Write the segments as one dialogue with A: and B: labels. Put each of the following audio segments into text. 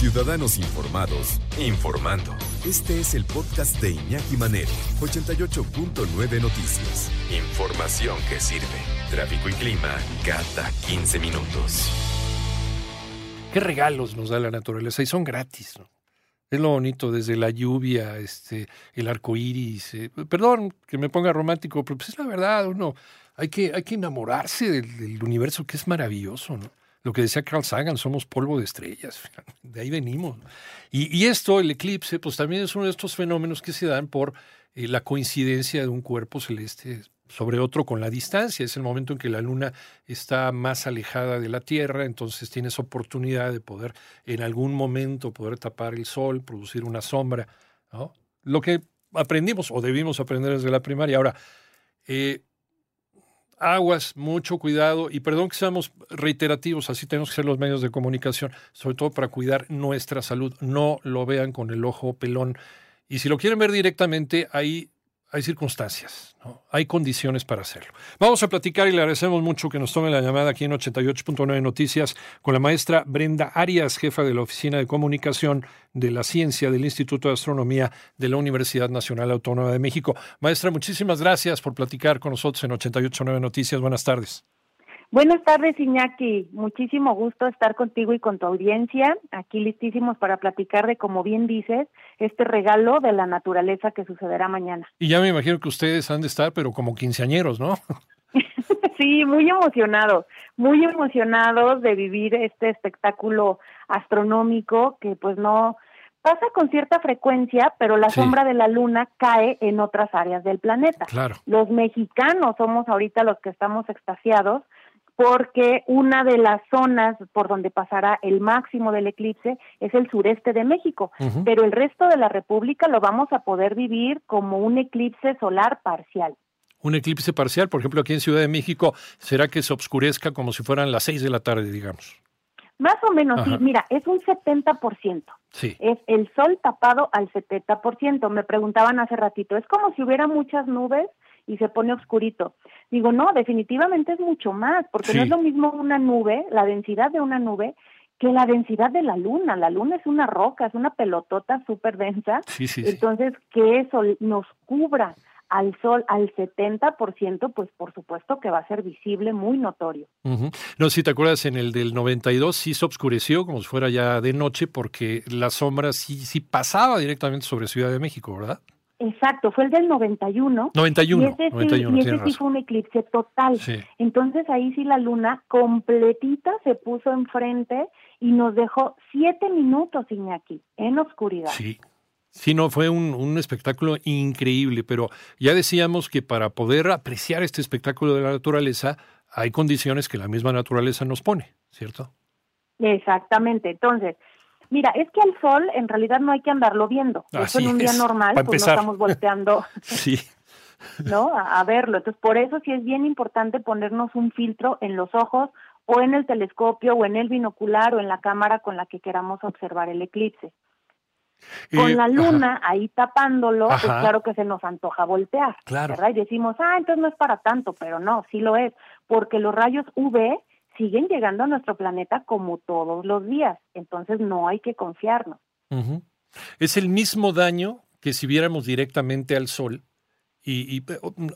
A: Ciudadanos Informados, informando. Este es el podcast de Iñaki Manero, 88.9 Noticias. Información que sirve. Tráfico y clima cada 15 minutos.
B: ¿Qué regalos nos da la naturaleza? Y son gratis, ¿no? Es lo bonito, desde la lluvia, este, el arco iris. Eh, perdón que me ponga romántico, pero pues es la verdad, uno hay que, hay que enamorarse del, del universo que es maravilloso, ¿no? Lo que decía Carl Sagan, somos polvo de estrellas, de ahí venimos. Y, esto, el eclipse, pues también es uno de estos fenómenos que se dan por eh, la coincidencia de un cuerpo celeste sobre otro con la distancia. Es el momento en que la luna está más alejada de la Tierra, entonces tienes oportunidad de poder en algún momento poder tapar el sol, producir una sombra. Lo que aprendimos o debimos aprender desde la primaria. Ahora, eh, aguas, mucho cuidado y perdón que seamos reiterativos, así tenemos que ser los medios de comunicación, sobre todo para cuidar nuestra salud. No lo vean con el ojo pelón. Y si lo quieren ver directamente, ahí hay circunstancias, ¿no? hay condiciones para hacerlo. Vamos a platicar y le agradecemos mucho que nos tome la llamada aquí en 88.9 Noticias con la maestra Brenda Arias, jefa de la Oficina de Comunicación de la Ciencia del Instituto de Astronomía de la Universidad Nacional Autónoma de México. Maestra, muchísimas gracias por platicar con nosotros en 88.9 Noticias. Buenas tardes.
C: Buenas tardes, Iñaki. Muchísimo gusto estar contigo y con tu audiencia. Aquí listísimos para platicar de, como bien dices, este regalo de la naturaleza que sucederá mañana.
B: Y ya me imagino que ustedes han de estar, pero como quinceañeros, ¿no?
C: sí, muy emocionados, muy emocionados de vivir este espectáculo astronómico que pues no pasa con cierta frecuencia, pero la
B: Sí.
C: sombra de la luna cae en otras áreas del planeta.
B: Claro.
C: Los mexicanos somos ahorita los que estamos extasiados porque una de las zonas por donde pasará el máximo del eclipse es el sureste de México, pero el resto de la República lo vamos a poder vivir como un eclipse solar parcial.
B: Un eclipse parcial, por ejemplo, aquí en Ciudad de México, será que se obscurezca como si fueran las seis de la tarde, digamos.
C: Más o menos, sí, mira, es un 70%.
B: Sí.
C: Es el sol tapado al 70%. Me preguntaban hace ratito, es como si hubiera muchas nubes y se pone oscurito. Digo, no, definitivamente es mucho más, porque no es lo mismo una nube, la densidad de una nube, que la densidad de la luna. La luna es una roca, es una pelotota súper densa.
B: Sí, sí, sí.
C: Entonces, que eso nos cubra al sol al 70%, pues por supuesto que va a ser visible, muy notorio.
B: No si te acuerdas, en el del 92 sí se obscureció como si fuera ya de noche porque la sombra sí, sí pasaba directamente sobre Ciudad de México, ¿verdad?
C: Exacto, fue el del 91.
B: 91,
C: y ese sí,
B: 91,
C: y ese sí
B: razón.
C: fue un eclipse total.
B: Sí.
C: Entonces ahí sí la luna completita se puso enfrente y nos dejó siete minutos, Iñaki, en oscuridad.
B: Sí. Sí, no, fue un, un espectáculo increíble, pero ya decíamos que para poder apreciar este espectáculo de la naturaleza hay condiciones que la misma naturaleza nos pone, ¿cierto?
C: Exactamente. Entonces, mira, es que al sol en realidad no hay que andarlo viendo. Eso
B: Así
C: en un día
B: es,
C: normal, pues no estamos volteando,
B: Sí.
C: ¿no? A, a verlo. Entonces, por eso sí es bien importante ponernos un filtro en los ojos o en el telescopio o en el binocular o en la cámara con la que queramos observar el eclipse. Con la
B: ajá,
C: luna ahí tapándolo, pues claro que se nos antoja voltear,
B: Claro.
C: ¿verdad? Y decimos, ah, entonces no es para tanto, pero no, sí lo es, porque los rayos UV siguen llegando a nuestro planeta como todos los días, entonces no hay que confiarnos.
B: Es el mismo daño que si viéramos directamente al sol y, y,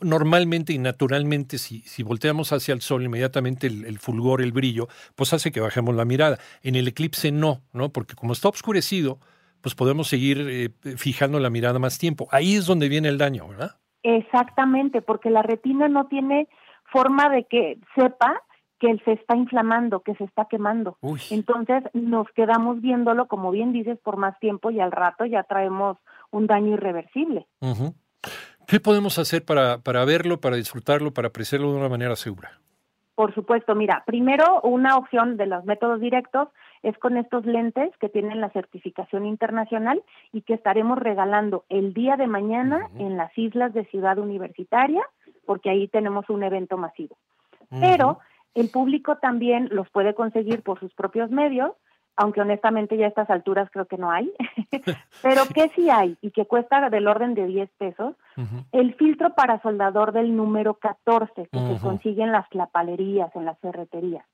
B: normalmente y naturalmente si, si volteamos hacia el sol inmediatamente el, el fulgor, el brillo, pues hace que bajemos la mirada. En el eclipse no, ¿no? Porque como está oscurecido, pues podemos seguir eh, fijando la mirada más tiempo. Ahí es donde viene el daño, ¿verdad?
C: Exactamente, porque la retina no tiene forma de que sepa que se está inflamando, que se está quemando.
B: Uy.
C: Entonces nos quedamos viéndolo, como bien dices, por más tiempo y al rato ya traemos un daño irreversible.
B: ¿Qué podemos hacer para, para verlo, para disfrutarlo, para apreciarlo de una manera segura?
C: Por supuesto, mira, primero una opción de los métodos directos es con estos lentes que tienen la certificación internacional y que estaremos regalando el día de mañana en las islas de Ciudad Universitaria, porque ahí tenemos un evento masivo. Pero el público también los puede conseguir por sus propios medios, aunque honestamente ya a estas alturas creo que no hay, pero que sí hay y que cuesta del orden de 10 pesos, el filtro para soldador del número 14 que se consigue en las clapalerías, en las ferreterías.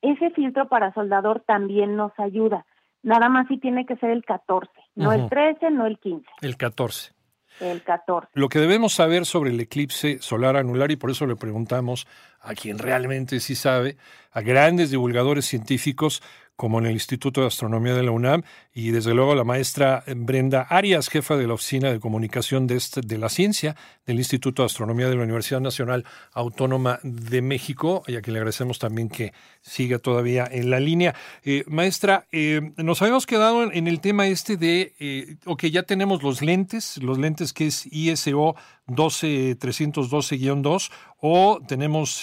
C: Ese filtro para soldador también nos ayuda, nada más sí tiene que ser el 14, no el 13, no el 15.
B: El 14.
C: El 14.
B: Lo que debemos saber sobre el eclipse solar anular, y por eso le preguntamos a quien realmente sí sabe, a grandes divulgadores científicos, como en el Instituto de Astronomía de la UNAM, y desde luego la maestra Brenda Arias, jefa de la Oficina de Comunicación de, este, de la Ciencia del Instituto de Astronomía de la Universidad Nacional Autónoma de México, y a quien le agradecemos también que siga todavía en la línea. Eh, maestra, eh, nos habíamos quedado en el tema este de, eh, ok, ya tenemos los lentes, los lentes que es ISO 12312-2, o tenemos...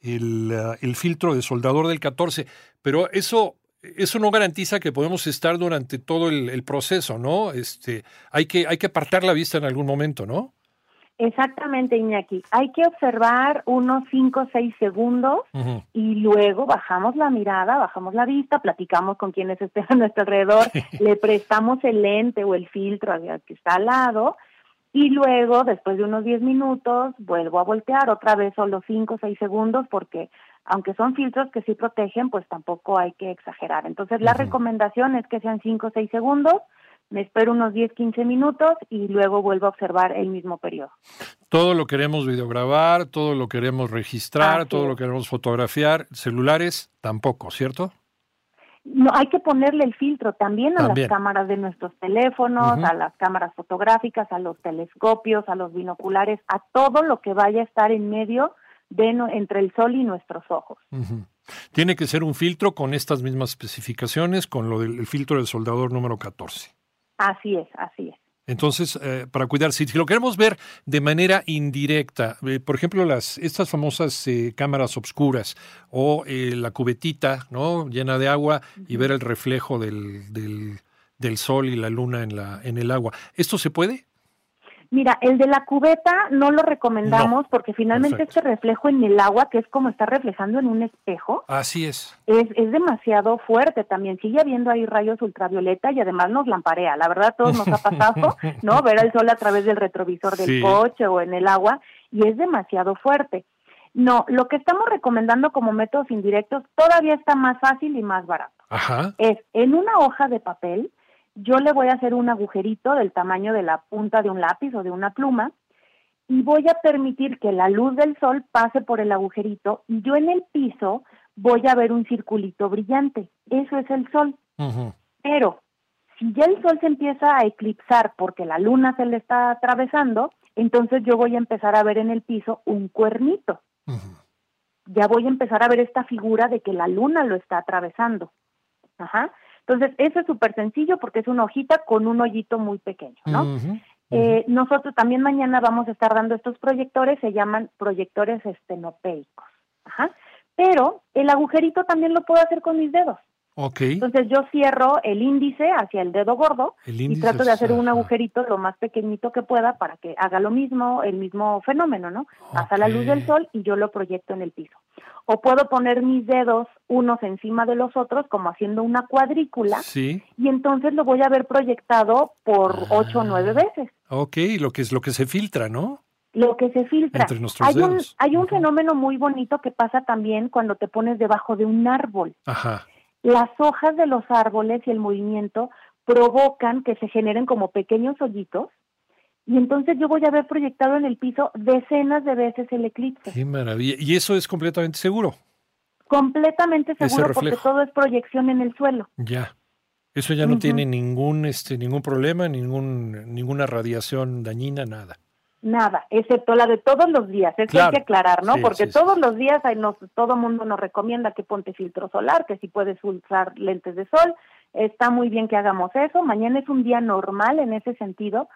B: El, el, filtro de soldador del 14 pero eso, eso no garantiza que podemos estar durante todo el, proceso, ¿no? Este, hay que, hay que apartar la vista en algún momento, ¿no?
C: Exactamente, Iñaki. Hay que observar unos 5 o 6 segundos y luego bajamos la mirada, bajamos la vista, platicamos con quienes estén a nuestro alrededor, le prestamos el lente o el filtro que está al lado y luego, después de unos 10 minutos, vuelvo a voltear otra vez solo 5 o 6 segundos porque aunque son filtros que sí protegen, pues tampoco hay que exagerar. Entonces, la recomendación es que sean 5 o 6 segundos, me espero unos 10, 15 minutos y luego vuelvo a observar el mismo periodo.
B: Todo lo queremos videograbar, todo lo queremos registrar, todo lo queremos fotografiar, celulares tampoco, ¿cierto?
C: No, hay que ponerle el filtro también a las cámaras de nuestros teléfonos, a las cámaras fotográficas, a los telescopios, a los binoculares, a todo lo que vaya a estar en medio de entre el sol y nuestros ojos.
B: Tiene que ser un filtro con estas mismas especificaciones, con lo del filtro del soldador número 14.
C: Así es, así es.
B: Entonces, eh, para cuidar, si, lo queremos ver de manera indirecta, eh, por ejemplo, las estas famosas eh, cámaras obscuras o la cubetita, ¿no? Llena de agua y ver el reflejo del, del, del, sol y la luna en la en el agua. ¿Esto se puede?
C: Mira, el de la cubeta no lo recomendamos porque finalmente este reflejo en el agua, que es como está reflejando en un espejo,
B: así es.
C: es. Es demasiado fuerte también. Sigue habiendo ahí rayos ultravioleta y además nos lamparea. La verdad, a todos nos ha pasado, ¿no? Ver el sol a través del retrovisor del coche o en el agua y es demasiado fuerte. No, lo que estamos recomendando como métodos indirectos todavía está más fácil y más barato.
B: Ajá.
C: Es en una hoja de papel yo le voy a hacer un agujerito del tamaño de la punta de un lápiz o de una pluma y voy a permitir que la luz del sol pase por el agujerito y yo en el piso voy a ver un circulito brillante. Eso es el sol. Pero si ya el sol se empieza a eclipsar porque la luna se le está atravesando, entonces yo voy a empezar a ver en el piso un cuernito. Ya voy a empezar a ver esta figura de que la luna lo está atravesando. Ajá. Entonces, eso es súper sencillo porque es una hojita con un hoyito muy pequeño, ¿no? Eh, nosotros también mañana vamos a estar dando estos proyectores, se llaman proyectores estenopeicos. Ajá. Pero el agujerito también lo puedo hacer con mis dedos. Entonces yo cierro el índice hacia el dedo gordo y trato de hacer un agujerito lo más pequeñito que pueda para que haga lo mismo, el mismo fenómeno, ¿no? Pasa la luz del sol y yo lo proyecto en el piso. O puedo poner mis dedos unos encima de los otros como haciendo una cuadrícula
B: sí.
C: y entonces lo voy a ver proyectado por ocho o nueve ah. veces.
B: Ok, lo que es lo que se filtra, ¿no?
C: Lo que se filtra.
B: Entre nuestros
C: hay
B: dedos.
C: un, hay un fenómeno muy bonito que pasa también cuando te pones debajo de un árbol.
B: Ajá
C: las hojas de los árboles y el movimiento provocan que se generen como pequeños hoyitos y entonces yo voy a ver proyectado en el piso decenas de veces el eclipse.
B: Qué maravilla. ¿Y eso es completamente seguro?
C: Completamente seguro porque todo es proyección en el suelo.
B: Ya. Eso ya no tiene ningún este ningún problema, ningún ninguna radiación dañina, nada.
C: Nada, excepto la de todos los días, eso hay que aclarar, ¿no? Porque todos los días hay nos, todo mundo nos recomienda que ponte filtro solar, que si puedes usar lentes de sol, está muy bien que hagamos eso, mañana es un día normal en ese sentido,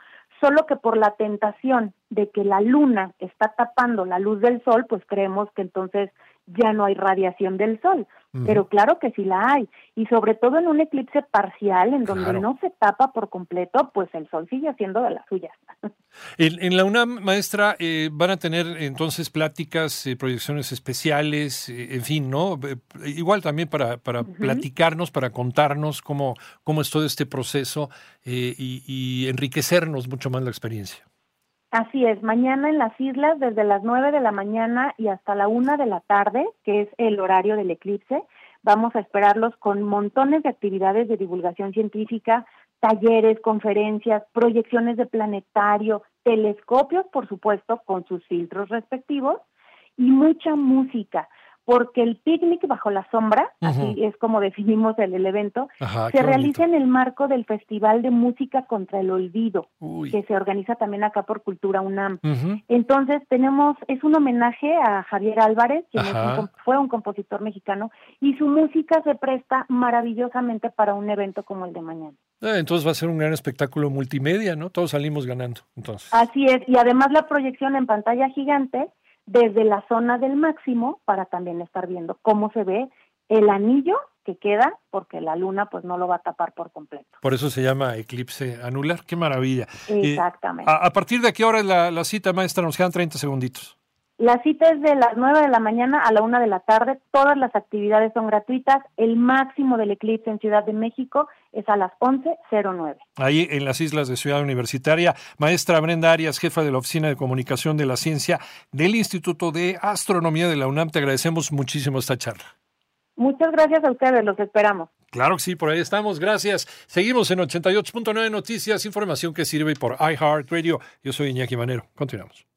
C: solo que por la tentación de que la luna está tapando la luz del sol, pues creemos que entonces ya no hay radiación del sol. Pero claro que sí la hay. Y sobre todo en un eclipse parcial, en donde no se tapa por completo, pues el sol sigue haciendo de las suyas.
B: En, la UNAM, maestra, eh, van a tener entonces pláticas, eh, proyecciones especiales, eh, en fin, ¿no? igual también para, para platicarnos, para contarnos cómo, cómo es todo este proceso y, y enriquecernos mucho más la experiencia.
C: Así es, mañana en las islas desde las 9 de la mañana y hasta la 1 de la tarde, que es el horario del eclipse, vamos a esperarlos con montones de actividades de divulgación científica, talleres, conferencias, proyecciones de planetario, telescopios, por supuesto, con sus filtros respectivos, y mucha música porque el picnic bajo la sombra, así es como definimos el, evento, se realiza en el marco del Festival de Música contra el Olvido, que se organiza también acá por Cultura UNAM. Entonces tenemos, es un homenaje a Javier Álvarez, quien fue un compositor mexicano, y su música se presta maravillosamente para un evento como el de mañana.
B: Ah, entonces va a ser un gran espectáculo multimedia, ¿no? Todos salimos ganando. Entonces.
C: Así es, y además la proyección en pantalla gigante desde la zona del máximo para también estar viendo cómo se ve el anillo que queda porque la luna pues no lo va a tapar por completo.
B: Por eso se llama eclipse anular. Qué maravilla.
C: Exactamente.
B: a, partir de qué hora es la, la cita, maestra? Nos quedan 30 segunditos.
C: La cita es de las 9 de la mañana a la 1 de la tarde. Todas las actividades son gratuitas. El máximo del eclipse en Ciudad de México es a las 11.09.
B: Ahí en las islas de Ciudad Universitaria. Maestra Brenda Arias, jefa de la Oficina de Comunicación de la Ciencia del Instituto de Astronomía de la UNAM. Te agradecemos muchísimo esta charla.
C: Muchas gracias a ustedes, los esperamos.
B: Claro que sí, por ahí estamos, gracias. Seguimos en 88.9 Noticias, información que sirve por iHeartRadio. Yo soy Iñaki Manero. Continuamos.